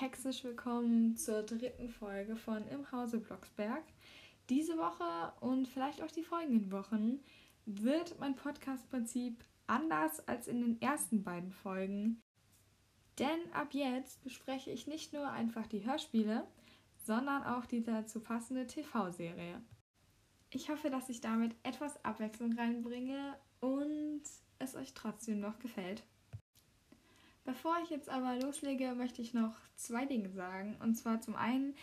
herzlich willkommen zur dritten Folge von Im Hause Blocksberg. Diese Woche und vielleicht auch die folgenden Wochen wird mein Podcast-Prinzip anders als in den ersten beiden Folgen. Denn ab jetzt bespreche ich nicht nur einfach die Hörspiele, sondern auch die dazu passende TV-Serie. Ich hoffe, dass ich damit etwas Abwechslung reinbringe und es euch trotzdem noch gefällt. Bevor ich jetzt aber loslege, möchte ich noch zwei Dinge sagen. Und zwar zum einen,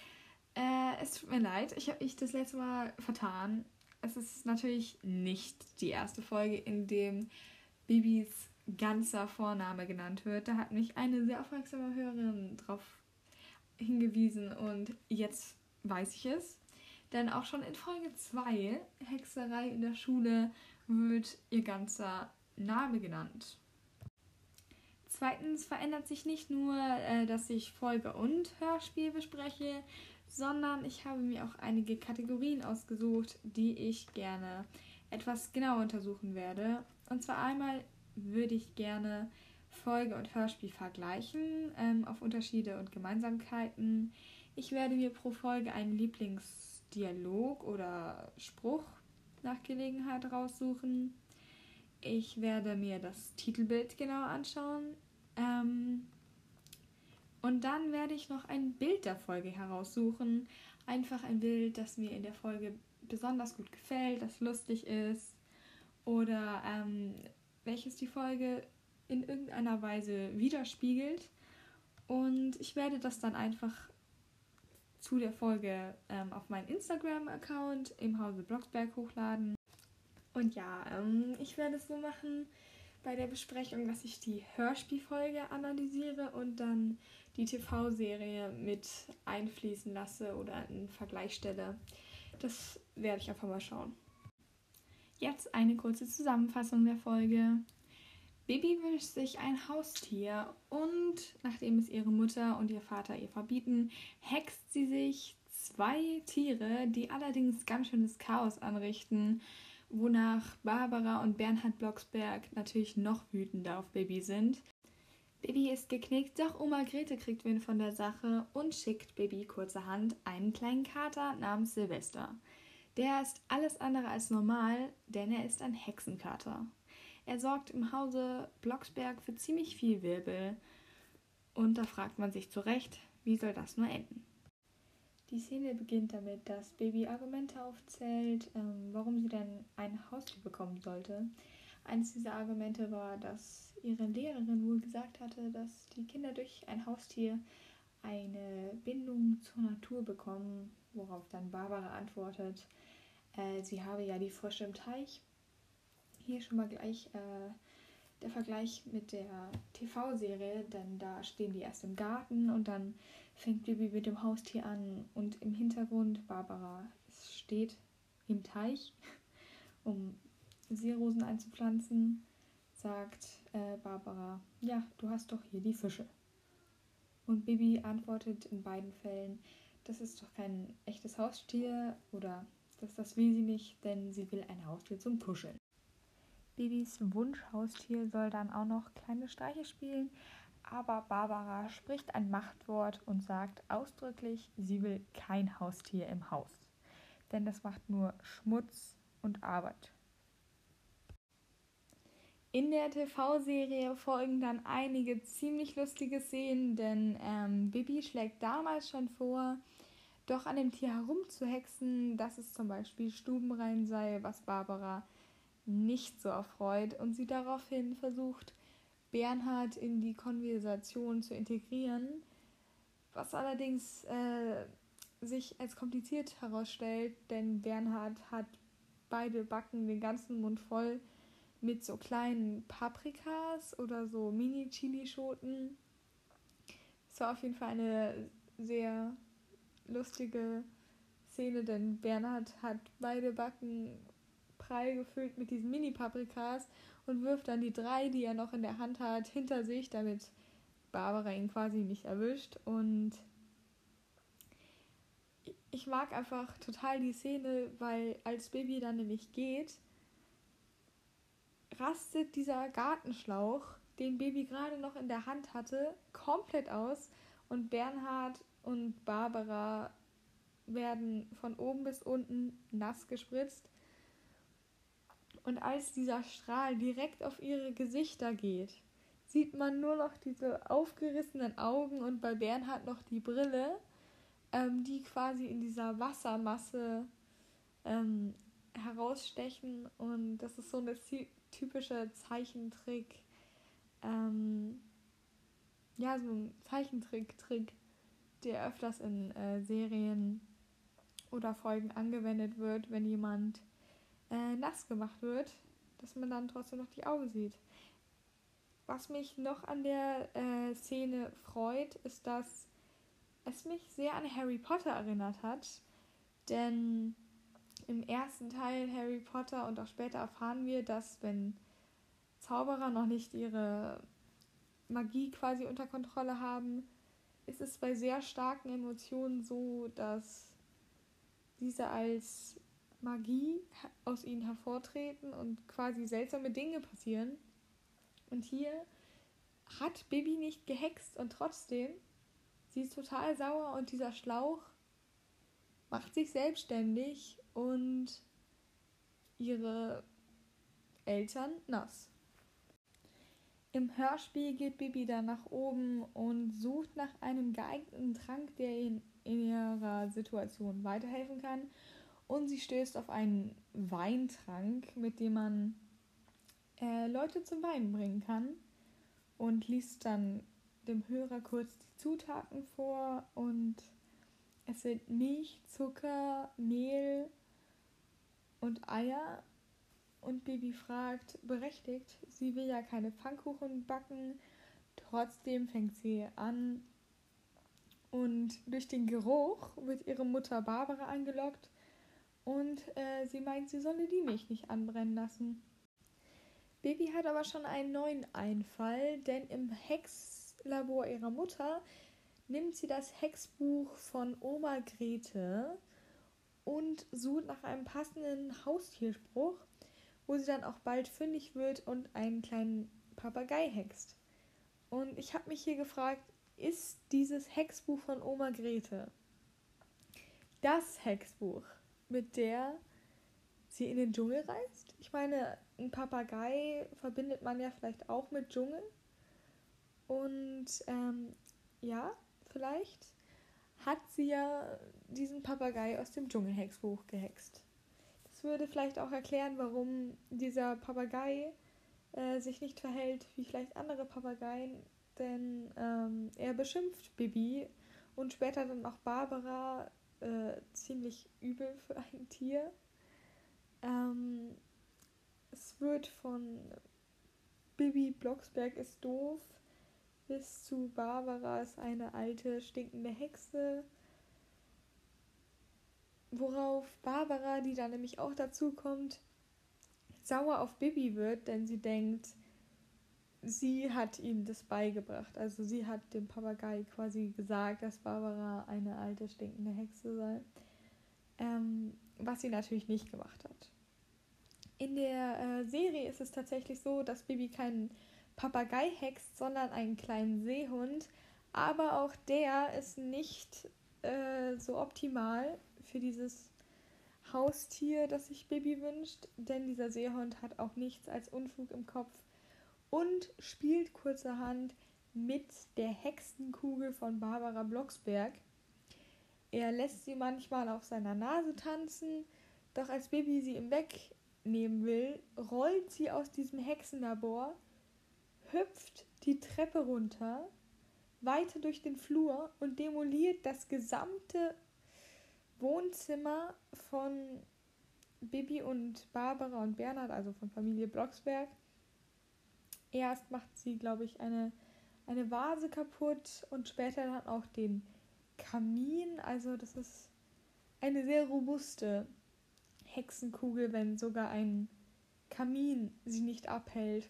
äh, es tut mir leid, ich habe mich das letzte Mal vertan. Es ist natürlich nicht die erste Folge, in dem Bibis ganzer Vorname genannt wird. Da hat mich eine sehr aufmerksame Hörerin darauf hingewiesen und jetzt weiß ich es. Denn auch schon in Folge 2, Hexerei in der Schule, wird ihr ganzer Name genannt. Zweitens verändert sich nicht nur, äh, dass ich Folge und Hörspiel bespreche, sondern ich habe mir auch einige Kategorien ausgesucht, die ich gerne etwas genauer untersuchen werde. Und zwar einmal würde ich gerne Folge und Hörspiel vergleichen ähm, auf Unterschiede und Gemeinsamkeiten. Ich werde mir pro Folge einen Lieblingsdialog oder Spruch nach Gelegenheit raussuchen. Ich werde mir das Titelbild genauer anschauen. Ähm, und dann werde ich noch ein Bild der Folge heraussuchen. Einfach ein Bild, das mir in der Folge besonders gut gefällt, das lustig ist oder ähm, welches die Folge in irgendeiner Weise widerspiegelt. Und ich werde das dann einfach zu der Folge ähm, auf meinen Instagram-Account im Hause Blocksberg hochladen. Und ja, ähm, ich werde es so machen, bei der Besprechung, dass ich die Hörspielfolge analysiere und dann die TV-Serie mit einfließen lasse oder in Vergleich stelle. Das werde ich einfach mal schauen. Jetzt eine kurze Zusammenfassung der Folge. Baby wünscht sich ein Haustier und nachdem es ihre Mutter und ihr Vater ihr verbieten, hext sie sich zwei Tiere, die allerdings ganz schönes Chaos anrichten wonach Barbara und Bernhard Blocksberg natürlich noch wütender auf Baby sind. Baby ist geknickt, doch Oma Grete kriegt Wind von der Sache und schickt Baby kurzerhand einen kleinen Kater namens Silvester. Der ist alles andere als normal, denn er ist ein Hexenkater. Er sorgt im Hause Blocksberg für ziemlich viel Wirbel. Und da fragt man sich zu Recht, wie soll das nur enden? Die Szene beginnt damit, dass Baby Argumente aufzählt, ähm, warum sie denn ein Haustier bekommen sollte. Eines dieser Argumente war, dass ihre Lehrerin wohl gesagt hatte, dass die Kinder durch ein Haustier eine Bindung zur Natur bekommen, worauf dann Barbara antwortet, äh, sie habe ja die Frösche im Teich. Hier schon mal gleich äh, der Vergleich mit der TV-Serie, denn da stehen die erst im Garten und dann fängt Bibi mit dem Haustier an und im Hintergrund Barbara steht im Teich, um Seerosen einzupflanzen, sagt äh, Barbara, ja, du hast doch hier die Fische. Und Bibi antwortet in beiden Fällen, das ist doch kein echtes Haustier oder das, das will sie nicht, denn sie will ein Haustier zum Kuscheln. Bibis Wunschhaustier soll dann auch noch kleine Streiche spielen, aber Barbara spricht ein Machtwort und sagt ausdrücklich, sie will kein Haustier im Haus. Denn das macht nur Schmutz und Arbeit. In der TV-Serie folgen dann einige ziemlich lustige Szenen, denn ähm, Bibi schlägt damals schon vor, doch an dem Tier herumzuhexen, dass es zum Beispiel stubenrein sei, was Barbara nicht so erfreut und sie daraufhin versucht, Bernhard in die Konversation zu integrieren, was allerdings äh, sich als kompliziert herausstellt, denn Bernhard hat beide Backen den ganzen Mund voll mit so kleinen Paprikas oder so Mini-Chilischoten. Es war auf jeden Fall eine sehr lustige Szene, denn Bernhard hat beide Backen prall gefüllt mit diesen Mini-Paprikas und wirft dann die drei, die er noch in der Hand hat, hinter sich, damit Barbara ihn quasi nicht erwischt. Und ich mag einfach total die Szene, weil als Baby dann nämlich geht, rastet dieser Gartenschlauch, den Baby gerade noch in der Hand hatte, komplett aus. und Bernhard und Barbara werden von oben bis unten nass gespritzt. Und als dieser Strahl direkt auf ihre Gesichter geht, sieht man nur noch diese aufgerissenen Augen und bei Bernhard noch die Brille, ähm, die quasi in dieser Wassermasse ähm, herausstechen. Und das ist so eine typische Zeichentrick. Ähm, ja, so ein Zeichentrick-Trick, der öfters in äh, Serien oder Folgen angewendet wird, wenn jemand äh, nass gemacht wird, dass man dann trotzdem noch die Augen sieht. Was mich noch an der äh, Szene freut, ist, dass es mich sehr an Harry Potter erinnert hat. Denn im ersten Teil Harry Potter und auch später erfahren wir, dass wenn Zauberer noch nicht ihre Magie quasi unter Kontrolle haben, ist es bei sehr starken Emotionen so, dass diese als Magie aus ihnen hervortreten und quasi seltsame Dinge passieren. Und hier hat Bibi nicht gehext und trotzdem, sie ist total sauer und dieser Schlauch macht sich selbstständig und ihre Eltern nass. Im Hörspiel geht Bibi dann nach oben und sucht nach einem geeigneten Trank, der ihnen in ihrer Situation weiterhelfen kann. Und sie stößt auf einen Weintrank, mit dem man äh, Leute zum Weinen bringen kann. Und liest dann dem Hörer kurz die Zutaten vor. Und es sind Milch, Zucker, Mehl und Eier und Baby fragt, berechtigt, sie will ja keine Pfannkuchen backen, trotzdem fängt sie an und durch den Geruch wird ihre Mutter Barbara angelockt und äh, sie meint, sie solle die Milch nicht anbrennen lassen. Baby hat aber schon einen neuen Einfall, denn im Hexlabor ihrer Mutter nimmt sie das Hexbuch von Oma Grete und sucht nach einem passenden Haustierspruch wo sie dann auch bald fündig wird und einen kleinen Papagei hext. Und ich habe mich hier gefragt, ist dieses Hexbuch von Oma Grete das Hexbuch, mit der sie in den Dschungel reist? Ich meine, ein Papagei verbindet man ja vielleicht auch mit Dschungel. Und ähm, ja, vielleicht hat sie ja diesen Papagei aus dem Dschungelhexbuch gehext würde vielleicht auch erklären, warum dieser Papagei äh, sich nicht verhält wie vielleicht andere Papageien, denn ähm, er beschimpft Bibi und später dann auch Barbara äh, ziemlich übel für ein Tier. Ähm, es wird von Bibi Blocksberg ist doof bis zu Barbara ist eine alte stinkende Hexe Worauf Barbara, die dann nämlich auch dazu kommt, sauer auf Bibi wird, denn sie denkt, sie hat ihm das beigebracht. Also sie hat dem Papagei quasi gesagt, dass Barbara eine alte stinkende Hexe sei. Ähm, was sie natürlich nicht gemacht hat. In der äh, Serie ist es tatsächlich so, dass Bibi keinen Papagei hext, sondern einen kleinen Seehund. Aber auch der ist nicht äh, so optimal, für dieses Haustier, das sich Baby wünscht, denn dieser Seehund hat auch nichts als Unfug im Kopf und spielt kurzerhand mit der Hexenkugel von Barbara Blocksberg. Er lässt sie manchmal auf seiner Nase tanzen, doch als Baby sie ihm wegnehmen will, rollt sie aus diesem Hexenlabor, hüpft die Treppe runter, weiter durch den Flur und demoliert das gesamte Wohnzimmer von Bibi und Barbara und Bernhard, also von Familie Blocksberg. Erst macht sie, glaube ich, eine, eine Vase kaputt und später dann auch den Kamin. Also das ist eine sehr robuste Hexenkugel, wenn sogar ein Kamin sie nicht abhält.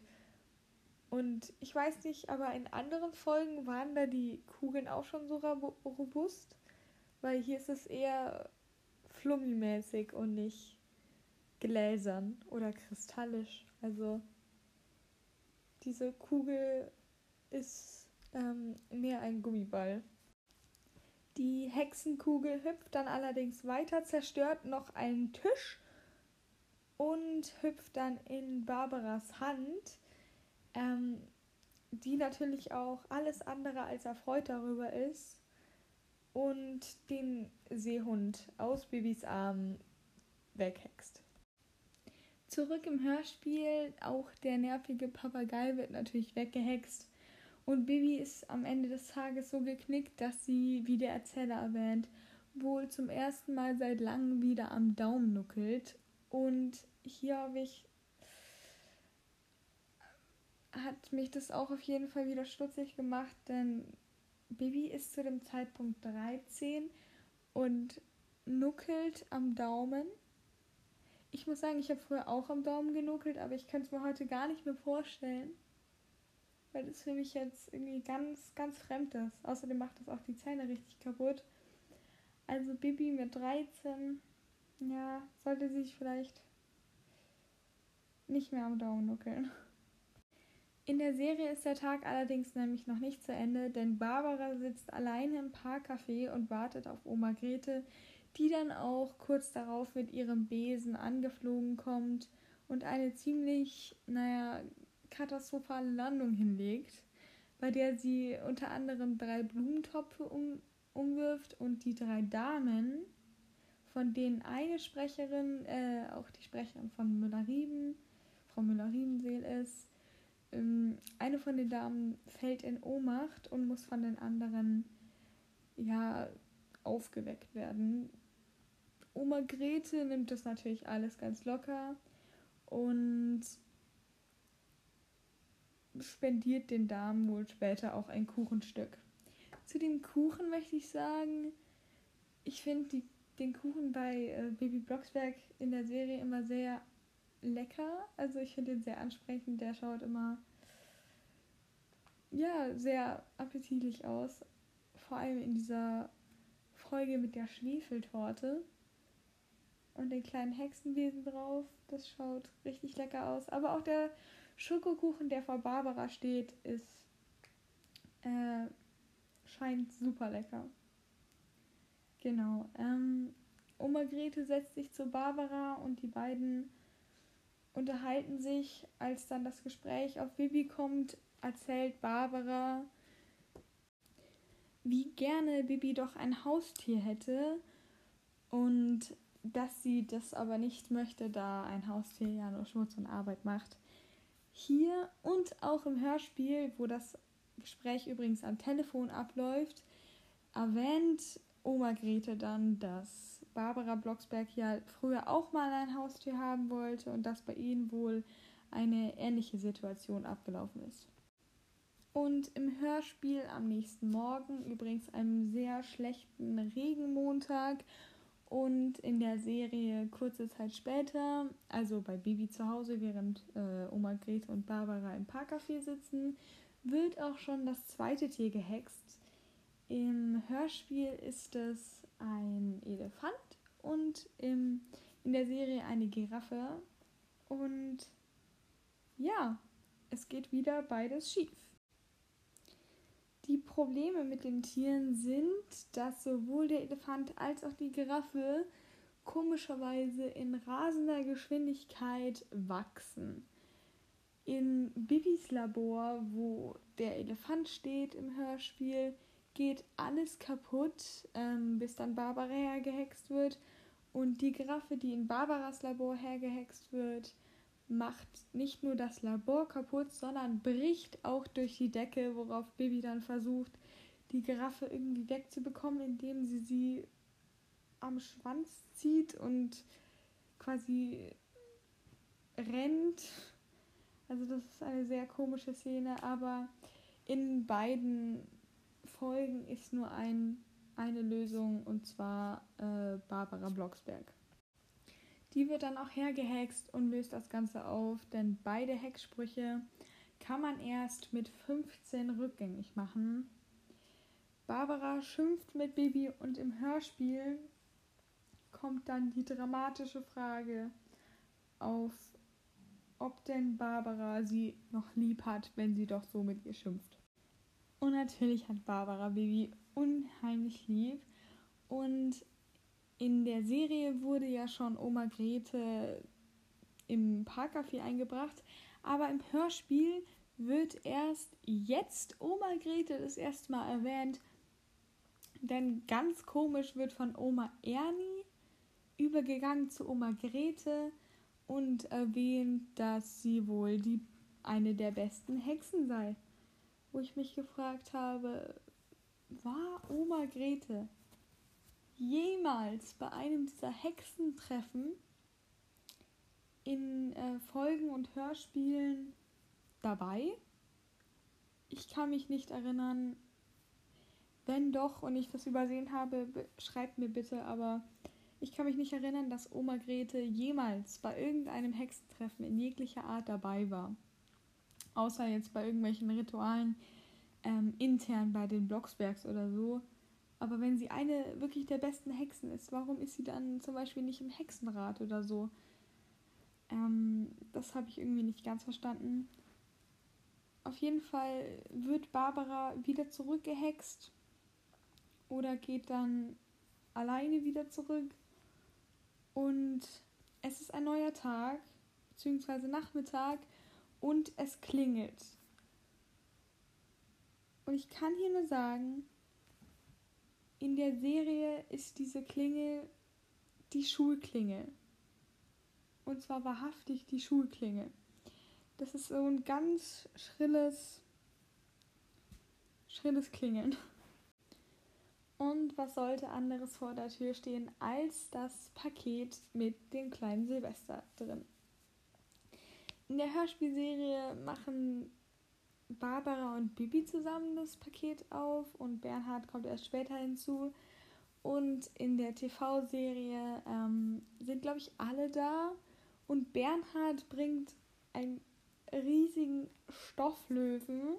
Und ich weiß nicht, aber in anderen Folgen waren da die Kugeln auch schon so robust weil hier ist es eher flummimäßig und nicht gläsern oder kristallisch. Also diese Kugel ist ähm, mehr ein Gummiball. Die Hexenkugel hüpft dann allerdings weiter, zerstört noch einen Tisch und hüpft dann in Barbaras Hand, ähm, die natürlich auch alles andere als erfreut darüber ist und den Seehund aus Bibis Arm weghext. Zurück im Hörspiel, auch der nervige Papagei wird natürlich weggehext und Bibi ist am Ende des Tages so geknickt, dass sie, wie der Erzähler erwähnt, wohl zum ersten Mal seit langem wieder am Daumen nuckelt. Und hier habe ich hat mich das auch auf jeden Fall wieder stutzig gemacht, denn Bibi ist zu dem Zeitpunkt 13 und nuckelt am Daumen. Ich muss sagen, ich habe früher auch am Daumen genuckelt, aber ich könnte es mir heute gar nicht mehr vorstellen weil das für mich jetzt irgendwie ganz, ganz fremd ist. Außerdem macht das auch die Zähne richtig kaputt. Also Bibi mit 13, ja, sollte sich vielleicht nicht mehr am Daumen nuckeln. In der Serie ist der Tag allerdings nämlich noch nicht zu Ende, denn Barbara sitzt alleine im Parkcafé und wartet auf Oma Grete, die dann auch kurz darauf mit ihrem Besen angeflogen kommt und eine ziemlich, naja, katastrophale Landung hinlegt, bei der sie unter anderem drei Blumentopfe um, umwirft und die drei Damen, von denen eine Sprecherin, äh, auch die Sprecherin von Müller-Rieben, Frau Müller-Riebenseel ist, ähm, eine von den Damen fällt in Ohnmacht und muss von den anderen ja aufgeweckt werden. Oma Grete nimmt das natürlich alles ganz locker und spendiert den Damen wohl später auch ein Kuchenstück. Zu dem Kuchen möchte ich sagen, ich finde den Kuchen bei äh, Baby Blocksberg in der Serie immer sehr lecker. Also ich finde ihn sehr ansprechend. Der schaut immer ja sehr appetitlich aus. Vor allem in dieser Folge mit der Schwefeltorte und den kleinen Hexenwesen drauf. Das schaut richtig lecker aus. Aber auch der Schokokuchen, der vor Barbara steht, ist äh, scheint super lecker. Genau. Ähm, Oma Grete setzt sich zu Barbara und die beiden unterhalten sich. Als dann das Gespräch auf Bibi kommt, erzählt Barbara, wie gerne Bibi doch ein Haustier hätte und dass sie das aber nicht möchte, da ein Haustier ja nur Schmutz und Arbeit macht. Hier und auch im Hörspiel, wo das Gespräch übrigens am Telefon abläuft, erwähnt Oma Grete dann, dass Barbara Blocksberg ja früher auch mal ein Haustier haben wollte und dass bei ihnen wohl eine ähnliche Situation abgelaufen ist. Und im Hörspiel am nächsten Morgen, übrigens einem sehr schlechten Regenmontag und in der Serie kurze Zeit später, also bei Bibi zu Hause, während äh, Oma Grete und Barbara im Parkcafé sitzen, wird auch schon das zweite Tier gehext. Im Hörspiel ist es ein Elefant und im, in der Serie eine Giraffe. Und ja, es geht wieder beides schief. Die Probleme mit den Tieren sind, dass sowohl der Elefant als auch die Giraffe komischerweise in rasender Geschwindigkeit wachsen. In Bibis Labor, wo der Elefant steht im Hörspiel, geht alles kaputt, ähm, bis dann Barbara hergehext wird. Und die Giraffe, die in Barbaras Labor hergehext wird, macht nicht nur das Labor kaputt, sondern bricht auch durch die Decke, worauf Bibi dann versucht, die Giraffe irgendwie wegzubekommen, indem sie sie am Schwanz zieht und quasi rennt. Also das ist eine sehr komische Szene, aber in beiden Folgen ist nur ein, eine Lösung und zwar äh, Barbara Blocksberg. Die wird dann auch hergehext und löst das Ganze auf, denn beide Hexsprüche kann man erst mit 15 rückgängig machen. Barbara schimpft mit Bibi und im Hörspiel kommt dann die dramatische Frage auf, ob denn Barbara sie noch lieb hat, wenn sie doch so mit ihr schimpft. Und natürlich hat Barbara Bibi unheimlich lieb. Und in der Serie wurde ja schon Oma Grete im Parkcafé eingebracht, aber im Hörspiel wird erst jetzt Oma Grete das erste Mal erwähnt. Denn ganz komisch wird von Oma Ernie übergegangen zu Oma Grete und erwähnt, dass sie wohl die eine der besten Hexen sei. Wo ich mich gefragt habe, war Oma Grete jemals bei einem dieser Hexentreffen in äh, Folgen und Hörspielen dabei? Ich kann mich nicht erinnern. Wenn doch und ich das übersehen habe, schreibt mir bitte, aber ich kann mich nicht erinnern, dass Oma Grete jemals bei irgendeinem Hexentreffen in jeglicher Art dabei war. Außer jetzt bei irgendwelchen Ritualen ähm, intern bei den Blocksbergs oder so. Aber wenn sie eine wirklich der besten Hexen ist, warum ist sie dann zum Beispiel nicht im Hexenrat oder so? Ähm, das habe ich irgendwie nicht ganz verstanden. Auf jeden Fall wird Barbara wieder zurückgehext oder geht dann alleine wieder zurück. Und es ist ein neuer Tag, beziehungsweise Nachmittag, und es klingelt. Und ich kann hier nur sagen, in der Serie ist diese Klingel die Schulklingel. Und zwar wahrhaftig die Schulklingel. Das ist so ein ganz schrilles, schrilles Klingeln. Und was sollte anderes vor der Tür stehen als das Paket mit dem kleinen Silvester drin? In der Hörspielserie machen Barbara und Bibi zusammen das Paket auf und Bernhard kommt erst später hinzu. Und in der TV-Serie ähm, sind, glaube ich, alle da. Und Bernhard bringt einen riesigen Stofflöwen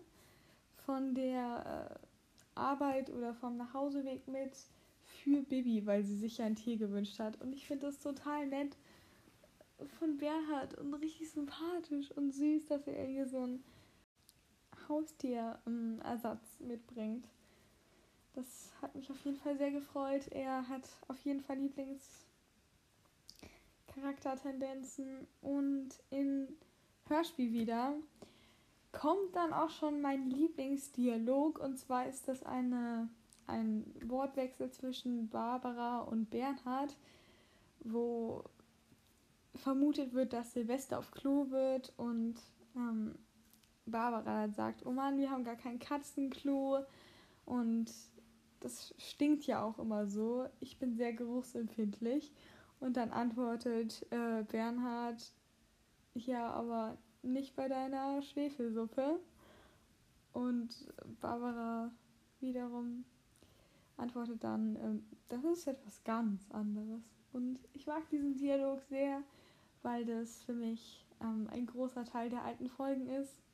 von der äh, Arbeit oder vom Nachhauseweg mit für Bibi, weil sie sich ja ein Tier gewünscht hat. Und ich finde das total nett von Bernhard und richtig sympathisch und süß, dass er hier so ein Haustierersatz mitbringt. Das hat mich auf jeden Fall sehr gefreut. Er hat auf jeden Fall Lieblingscharaktertendenzen und in Hörspiel wieder kommt dann auch schon mein Lieblingsdialog und zwar ist das eine, ein Wortwechsel zwischen Barbara und Bernhard, wo vermutet wird, dass Silvester auf Klo wird und ähm, Barbara sagt, oh Mann, wir haben gar kein Katzenklo und das stinkt ja auch immer so. Ich bin sehr geruchsempfindlich. Und dann antwortet äh, Bernhard, ja, aber nicht bei deiner Schwefelsuppe. Und Barbara wiederum antwortet dann, äh, das ist etwas ganz anderes. Und ich mag diesen Dialog sehr, weil das für mich ähm, ein großer Teil der alten Folgen ist.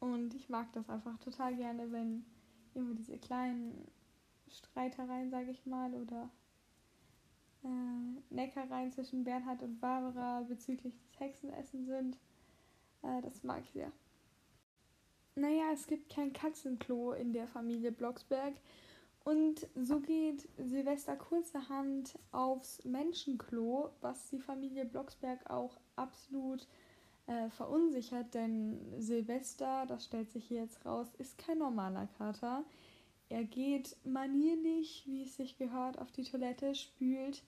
Und ich mag das einfach total gerne, wenn immer diese kleinen Streitereien, sage ich mal, oder äh, Neckereien zwischen Bernhard und Barbara bezüglich des Hexenessens sind. Äh, das mag ich sehr. Naja, es gibt kein Katzenklo in der Familie Blocksberg. Und so geht Silvester kurzerhand aufs Menschenklo, was die Familie Blocksberg auch absolut äh, verunsichert, denn Silvester, das stellt sich hier jetzt raus, ist kein normaler Kater. Er geht manierlich, wie es sich gehört, auf die Toilette, spült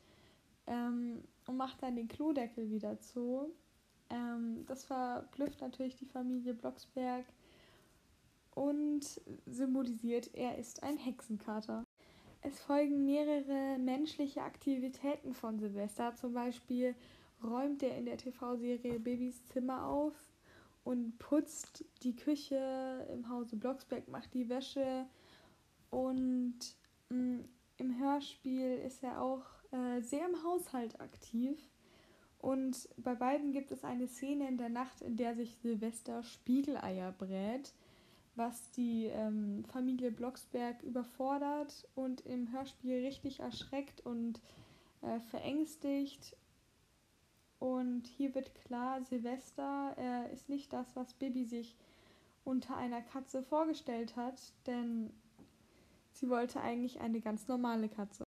ähm, und macht dann den Klodeckel wieder zu. Ähm, das verblüfft natürlich die Familie Blocksberg und symbolisiert, er ist ein Hexenkater. Es folgen mehrere menschliche Aktivitäten von Silvester, zum Beispiel räumt er in der TV-Serie Babys Zimmer auf und putzt die Küche im Hause Blocksberg, macht die Wäsche und mh, mm, im Hörspiel ist er auch äh, sehr im Haushalt aktiv. Und bei beiden gibt es eine Szene in der Nacht, in der sich Silvester Spiegeleier brät, was die ähm, Familie Blocksberg überfordert und im Hörspiel richtig erschreckt und äh, verängstigt und hier wird klar, Silvester äh, ist nicht das, was Bibi sich unter einer Katze vorgestellt hat, denn Sie wollte eigentlich eine ganz normale Katze.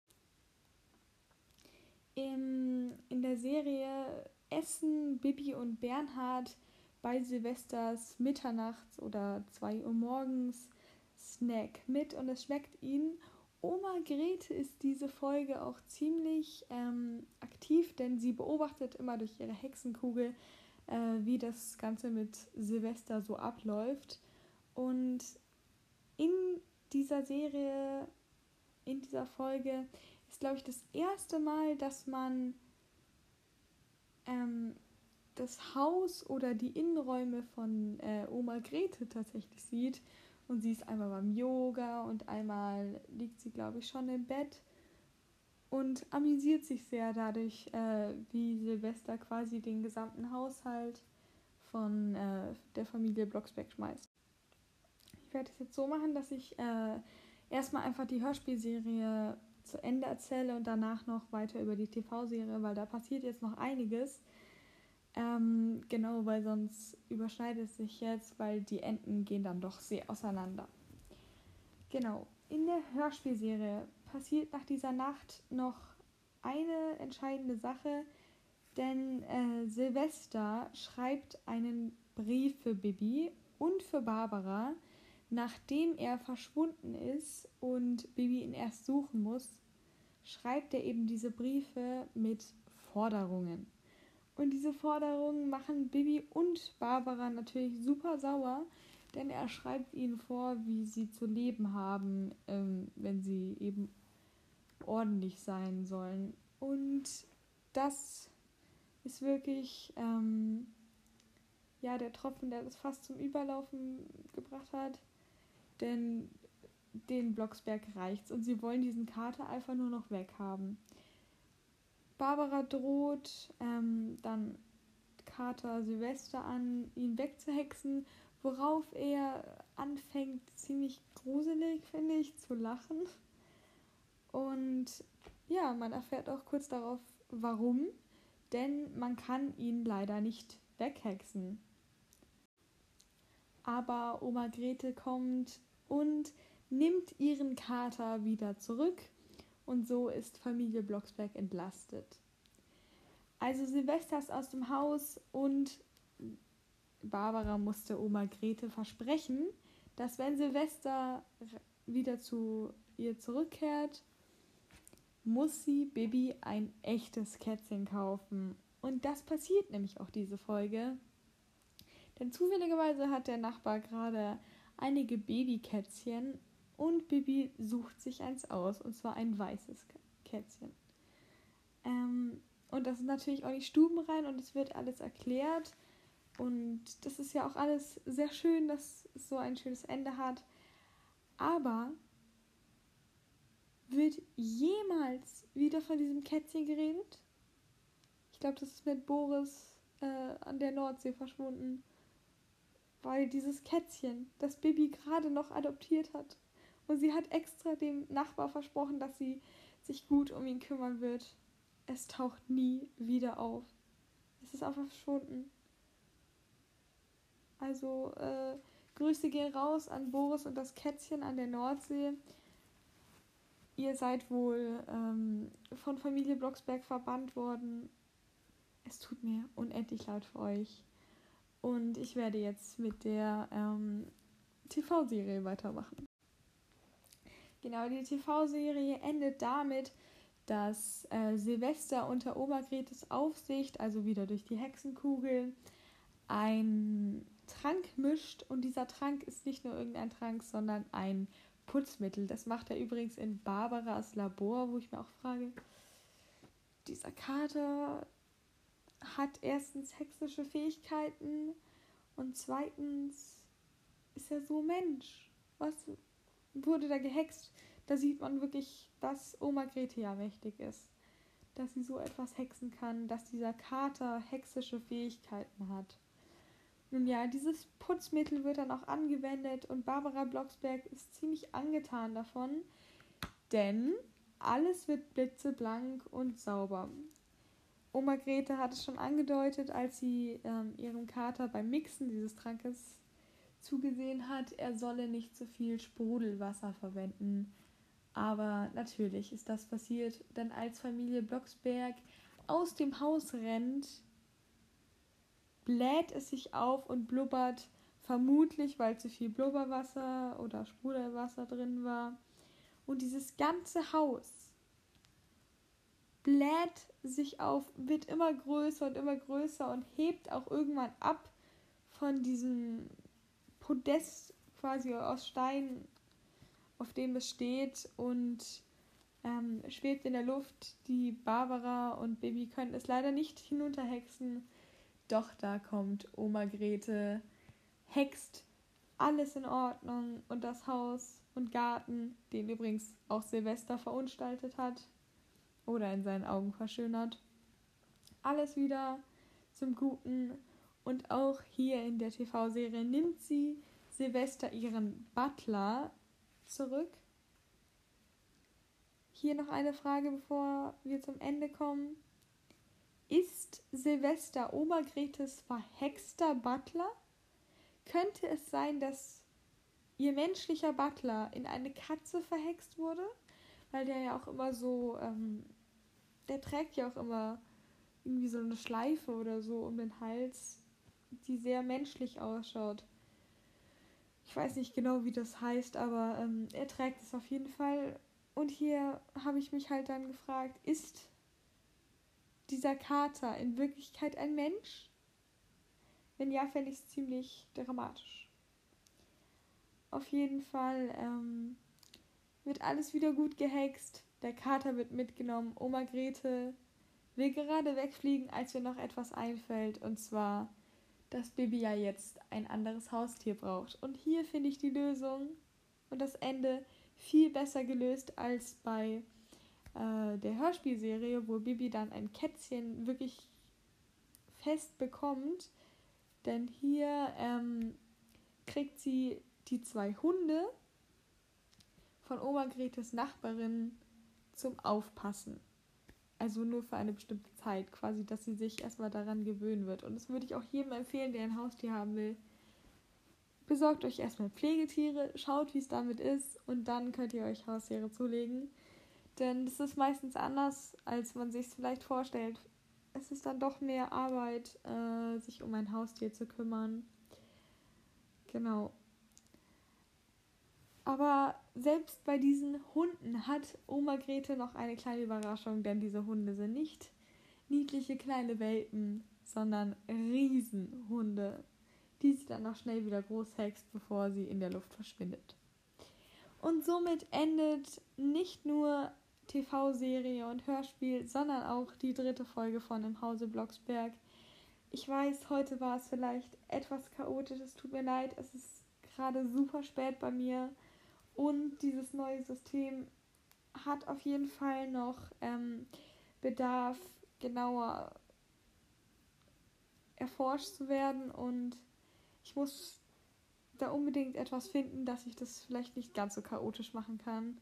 Im, in der Serie essen Bibi und Bernhard bei Silvesters Mitternachts oder 2 Uhr morgens Snack mit und es schmeckt ihnen. Oma Grete ist diese Folge auch ziemlich ähm, aktiv, denn sie beobachtet immer durch ihre Hexenkugel, äh, wie das Ganze mit Silvester so abläuft. Und in dieser Serie, in dieser Folge, ist, glaube ich, das erste Mal, dass man ähm, das Haus oder die Innenräume von äh, Oma Grete tatsächlich sieht. Und sie ist einmal beim Yoga und einmal liegt sie, glaube ich, schon im Bett und amüsiert sich sehr dadurch, äh, wie Silvester quasi den gesamten Haushalt von äh, der Familie Blocksberg schmeißt. Ich werde es jetzt so machen, dass ich äh, erstmal einfach die Hörspielserie zu Ende erzähle und danach noch weiter über die TV-Serie, weil da passiert jetzt noch einiges. Ähm, genau, weil sonst überschneidet es sich jetzt, weil die Enden gehen dann doch sehr auseinander. Genau, in der Hörspielserie passiert nach dieser Nacht noch eine entscheidende Sache, denn äh, Silvester schreibt einen Brief für Bibi und für Barbara, nachdem er verschwunden ist und Bibi ihn erst suchen muss, schreibt er eben diese Briefe mit Forderungen. Und diese Forderungen machen Bibi und Barbara natürlich super sauer, denn er schreibt ihnen vor, wie sie zu leben haben, ähm, wenn sie eben ordentlich sein sollen. Und das ist wirklich ähm, ja der Tropfen, der das fast zum Überlaufen gebracht hat. Denn den Blocksberg reicht's und sie wollen diesen Kater einfach nur noch weghaben. Barbara droht ähm, dann Kater Silvester an, ihn wegzuhexen, worauf er anfängt, ziemlich gruselig, finde ich, zu lachen. Und ja, man erfährt auch kurz darauf, warum, denn man kann ihn leider nicht weghexen. Aber Oma Grete kommt und nimmt ihren Kater wieder zurück und so ist Familie Blocksberg entlastet. Also Silvester ist aus dem Haus und Barbara musste Oma Grete versprechen, dass wenn Silvester wieder zu ihr zurückkehrt, muss sie Bibi ein echtes Kätzchen kaufen. Und das passiert nämlich auch diese Folge. Denn zufälligerweise hat der Nachbar gerade einige Babykätzchen und Bibi sucht sich eins aus, und zwar ein weißes Kätzchen. Ähm, und das ist natürlich auch nicht stubenrein und es wird alles erklärt. Und das ist ja auch alles sehr schön, dass es so ein schönes Ende hat. Aber wird jemals wieder von diesem Kätzchen geredet? Ich glaube, das ist mit Boris äh, an der Nordsee verschwunden. Weil dieses Kätzchen, das Bibi gerade noch adoptiert hat, und sie hat extra dem Nachbar versprochen, dass sie sich gut um ihn kümmern wird. Es taucht nie wieder auf. Es ist einfach verschwunden. Also, äh, Grüße gehen raus an Boris und das Kätzchen an der Nordsee. Ihr seid wohl ähm, von Familie Blocksberg verbannt worden. Es tut mir unendlich leid für euch. Und ich werde jetzt mit der ähm, TV-Serie weitermachen. Genau, die TV-Serie endet damit, dass äh, Silvester unter Obergretes Aufsicht, also wieder durch die Hexenkugel, ein Trank mischt. Und dieser Trank ist nicht nur irgendein Trank, sondern ein Putzmittel. Das macht er übrigens in Barbaras Labor, wo ich mir auch frage, dieser Kater hat erstens hexische Fähigkeiten und zweitens ist er so Mensch. Was, wurde da gehext. Da sieht man wirklich, dass Oma Grete ja mächtig ist. Dass sie so etwas hexen kann, dass dieser Kater hexische Fähigkeiten hat. Nun ja, dieses Putzmittel wird dann auch angewendet und Barbara Blocksberg ist ziemlich angetan davon, denn alles wird blitzeblank und sauber. Oma Grete hat es schon angedeutet, als sie ähm, ihrem Kater beim Mixen dieses Trankes zugesehen hat, er solle nicht so viel Sprudelwasser verwenden, Aber natürlich ist das passiert, denn als Familie Blocksberg aus dem Haus rennt, bläht es sich auf und blubbert, vermutlich weil zu viel Blubberwasser oder Sprudelwasser drin war. Und dieses ganze Haus bläht sich auf, wird immer größer und immer größer und hebt auch irgendwann ab von diesem Podest quasi aus Stein, auf dem es steht und ähm, schwebt in der Luft. Die Barbara und Baby können es leider nicht hinunterhexen. Doch da kommt Oma Grete, hext alles in Ordnung und das Haus und Garten, den übrigens auch Silvester verunstaltet hat oder in seinen Augen verschönert. Alles wieder zum Guten und auch hier in der TV-Serie nimmt sie Silvester ihren Butler zurück. Hier noch eine Frage, bevor wir zum Ende kommen. Ist Silvester Obergretes verhexter Butler? Könnte es sein, dass ihr menschlicher Butler in eine Katze verhext wurde? Weil der ja auch immer so, ähm, der trägt ja auch immer irgendwie so eine Schleife oder so um den Hals, die sehr menschlich ausschaut. Ich weiß nicht genau, wie das heißt, aber ähm, er trägt es auf jeden Fall. Und hier habe ich mich halt dann gefragt, ist dieser Kater in Wirklichkeit ein Mensch? Wenn ja, fände ich es ziemlich dramatisch. Auf jeden Fall ähm, wird alles wieder gut gehext. Der Kater wird mitgenommen. Oma Grete will gerade wegfliegen, als ihr noch etwas einfällt. Und zwar dass Bibi ja jetzt ein anderes Haustier braucht. Und hier finde ich die Lösung und das Ende viel besser gelöst als bei äh, der Hörspielserie, wo Bibi dann ein Kätzchen wirklich fest bekommt. Denn hier ähm, kriegt sie die zwei Hunde von Oma Gretes Nachbarin zum Aufpassen. Also nur für eine bestimmte Zeit, quasi, dass sie sich erstmal daran gewöhnen wird. Und das würde ich auch jedem empfehlen, der ein Haustier haben will. Besorgt euch erstmal Pflegetiere, schaut, wie es damit ist und dann könnt ihr euch Haustiere zulegen. Denn das ist meistens anders, als man sich es vielleicht vorstellt. Es ist dann doch mehr Arbeit, äh, sich um ein Haustier zu kümmern. Genau. Aber selbst bei diesen Hunden hat Oma Grete noch eine kleine Überraschung, denn diese Hunde sind nicht niedliche kleine Welpen, sondern Riesenhunde, die sie dann noch schnell wieder groß hext, bevor sie in der Luft verschwindet. Und somit endet nicht nur TV-Serie und Hörspiel, sondern auch die dritte Folge von Im Hause Blocksberg. Ich weiß, heute war es vielleicht etwas chaotisch, es tut mir leid, es ist gerade super spät bei mir. Und dieses neue System hat auf jeden Fall noch ähm, Bedarf, genauer erforscht zu werden. Und ich muss da unbedingt etwas finden, dass ich das vielleicht nicht ganz so chaotisch machen kann.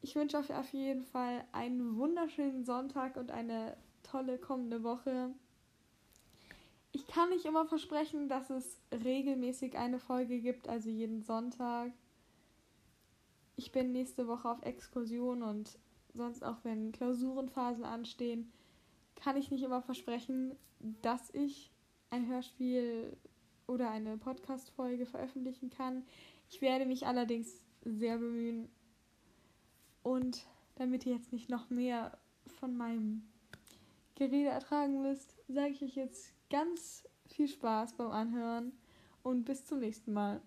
Ich wünsche euch auf jeden Fall einen wunderschönen Sonntag und eine tolle kommende Woche. Ich kann nicht immer versprechen, dass es regelmäßig eine Folge gibt, also jeden Sonntag ich bin nächste Woche auf Exkursion und sonst auch wenn Klausurenphasen anstehen, kann ich nicht immer versprechen, dass ich ein Hörspiel oder eine Podcast-Folge veröffentlichen kann. Ich werde mich allerdings sehr bemühen. Und damit ihr jetzt nicht noch mehr von meinem Gerede ertragen müsst, sage ich euch jetzt ganz viel Spaß beim Anhören und bis zum nächsten Mal.